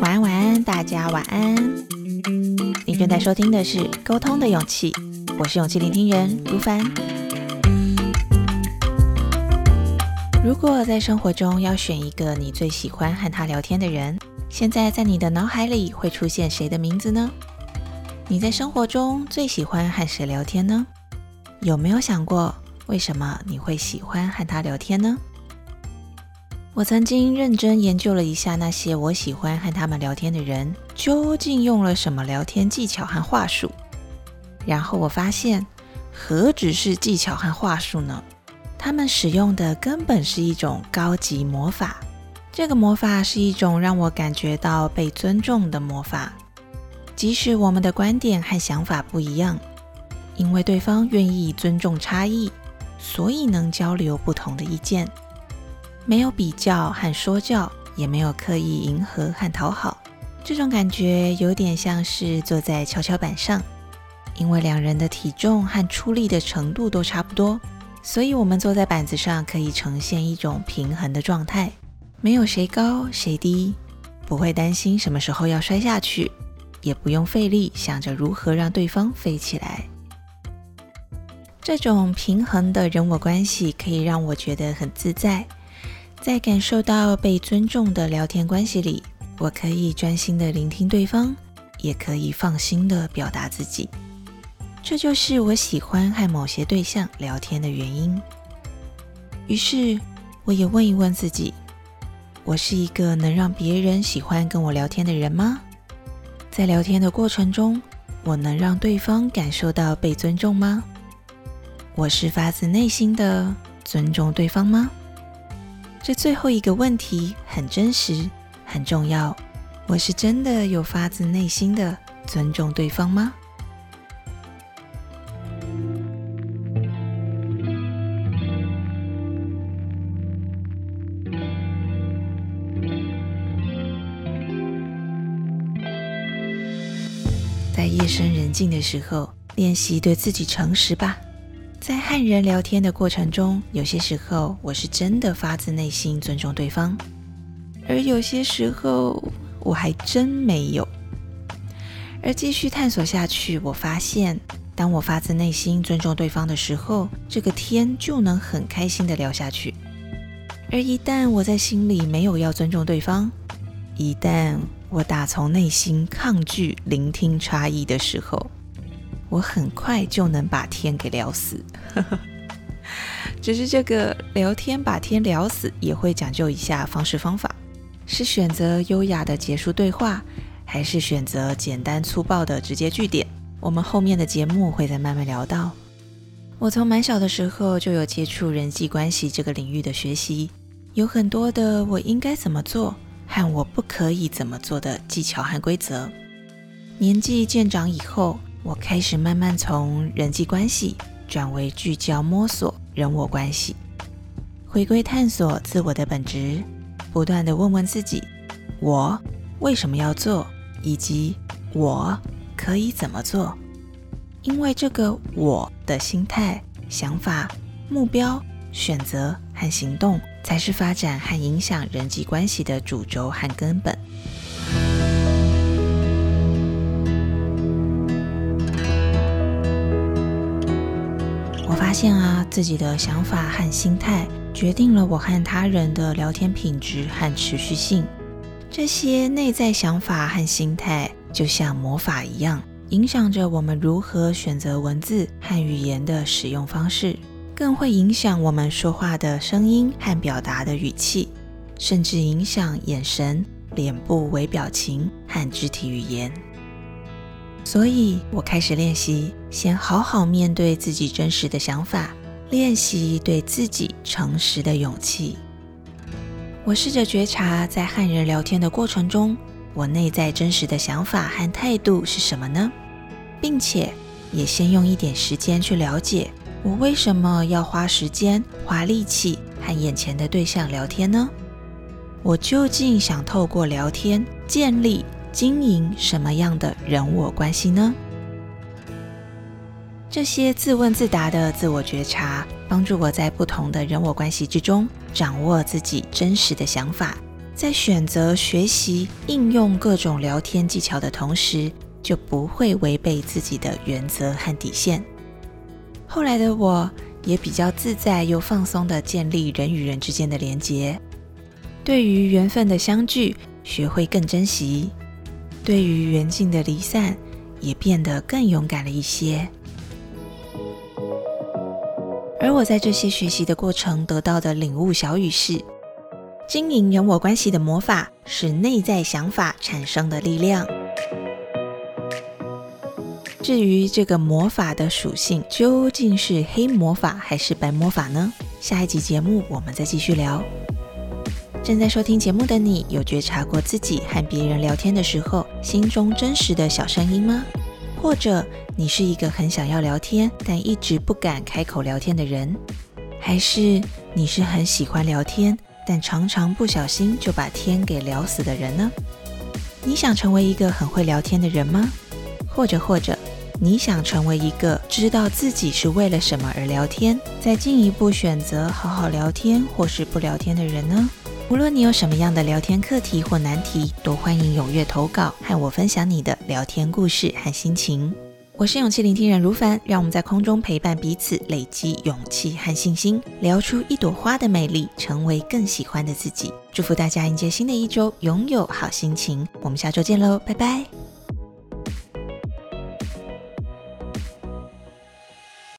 晚安，晚安，大家晚安。你正在收听的是《沟通的勇气》，我是勇气聆听人如凡。如果在生活中要选一个你最喜欢和他聊天的人，现在在你的脑海里会出现谁的名字呢？你在生活中最喜欢和谁聊天呢？有没有想过，为什么你会喜欢和他聊天呢？我曾经认真研究了一下那些我喜欢和他们聊天的人究竟用了什么聊天技巧和话术，然后我发现，何止是技巧和话术呢？他们使用的根本是一种高级魔法。这个魔法是一种让我感觉到被尊重的魔法，即使我们的观点和想法不一样，因为对方愿意尊重差异，所以能交流不同的意见。没有比较和说教，也没有刻意迎合和讨好，这种感觉有点像是坐在跷跷板上，因为两人的体重和出力的程度都差不多，所以我们坐在板子上可以呈现一种平衡的状态，没有谁高谁低，不会担心什么时候要摔下去，也不用费力想着如何让对方飞起来。这种平衡的人我关系可以让我觉得很自在。在感受到被尊重的聊天关系里，我可以专心的聆听对方，也可以放心的表达自己。这就是我喜欢和某些对象聊天的原因。于是，我也问一问自己：我是一个能让别人喜欢跟我聊天的人吗？在聊天的过程中，我能让对方感受到被尊重吗？我是发自内心的尊重对方吗？这最后一个问题很真实，很重要。我是真的有发自内心的尊重对方吗？在夜深人静的时候，练习对自己诚实吧。在和人聊天的过程中，有些时候我是真的发自内心尊重对方，而有些时候我还真没有。而继续探索下去，我发现，当我发自内心尊重对方的时候，这个天就能很开心的聊下去。而一旦我在心里没有要尊重对方，一旦我打从内心抗拒聆听差异的时候，我很快就能把天给聊死，只是这个聊天把天聊死也会讲究一下方式方法，是选择优雅的结束对话，还是选择简单粗暴的直接句点？我们后面的节目会再慢慢聊到。我从蛮小的时候就有接触人际关系这个领域的学习，有很多的我应该怎么做和我不可以怎么做的技巧和规则。年纪渐长以后。我开始慢慢从人际关系转为聚焦摸索人我关系，回归探索自我的本质，不断的问问自己：我为什么要做，以及我可以怎么做？因为这个我的心态、想法、目标、选择和行动，才是发展和影响人际关系的主轴和根本。现啊，自己的想法和心态决定了我和他人的聊天品质和持续性。这些内在想法和心态就像魔法一样，影响着我们如何选择文字和语言的使用方式，更会影响我们说话的声音和表达的语气，甚至影响眼神、脸部微表情和肢体语言。所以我开始练习，先好好面对自己真实的想法，练习对自己诚实的勇气。我试着觉察，在和人聊天的过程中，我内在真实的想法和态度是什么呢？并且也先用一点时间去了解，我为什么要花时间、花力气和眼前的对象聊天呢？我究竟想透过聊天建立？经营什么样的人我关系呢？这些自问自答的自我觉察，帮助我在不同的人我关系之中掌握自己真实的想法，在选择、学习、应用各种聊天技巧的同时，就不会违背自己的原则和底线。后来的我也比较自在又放松地建立人与人之间的连结，对于缘分的相聚，学会更珍惜；对于缘尽的离散，也变得更勇敢了一些。而我在这些学习的过程得到的领悟小语是：经营人我关系的魔法是内在想法产生的力量。至于这个魔法的属性究竟是黑魔法还是白魔法呢？下一集节目我们再继续聊。正在收听节目的你，有觉察过自己和别人聊天的时候心中真实的小声音吗？或者你是一个很想要聊天，但一直不敢开口聊天的人，还是你是很喜欢聊天，但常常不小心就把天给聊死的人呢？你想成为一个很会聊天的人吗？或者或者你想成为一个知道自己是为了什么而聊天，再进一步选择好好聊天或是不聊天的人呢？无论你有什么样的聊天课题或难题，都欢迎踊跃投稿，和我分享你的聊天故事和心情。我是勇气聆听人如凡，让我们在空中陪伴彼此，累积勇气和信心，聊出一朵花的美丽，成为更喜欢的自己。祝福大家迎接新的一周，拥有好心情。我们下周见喽，拜拜。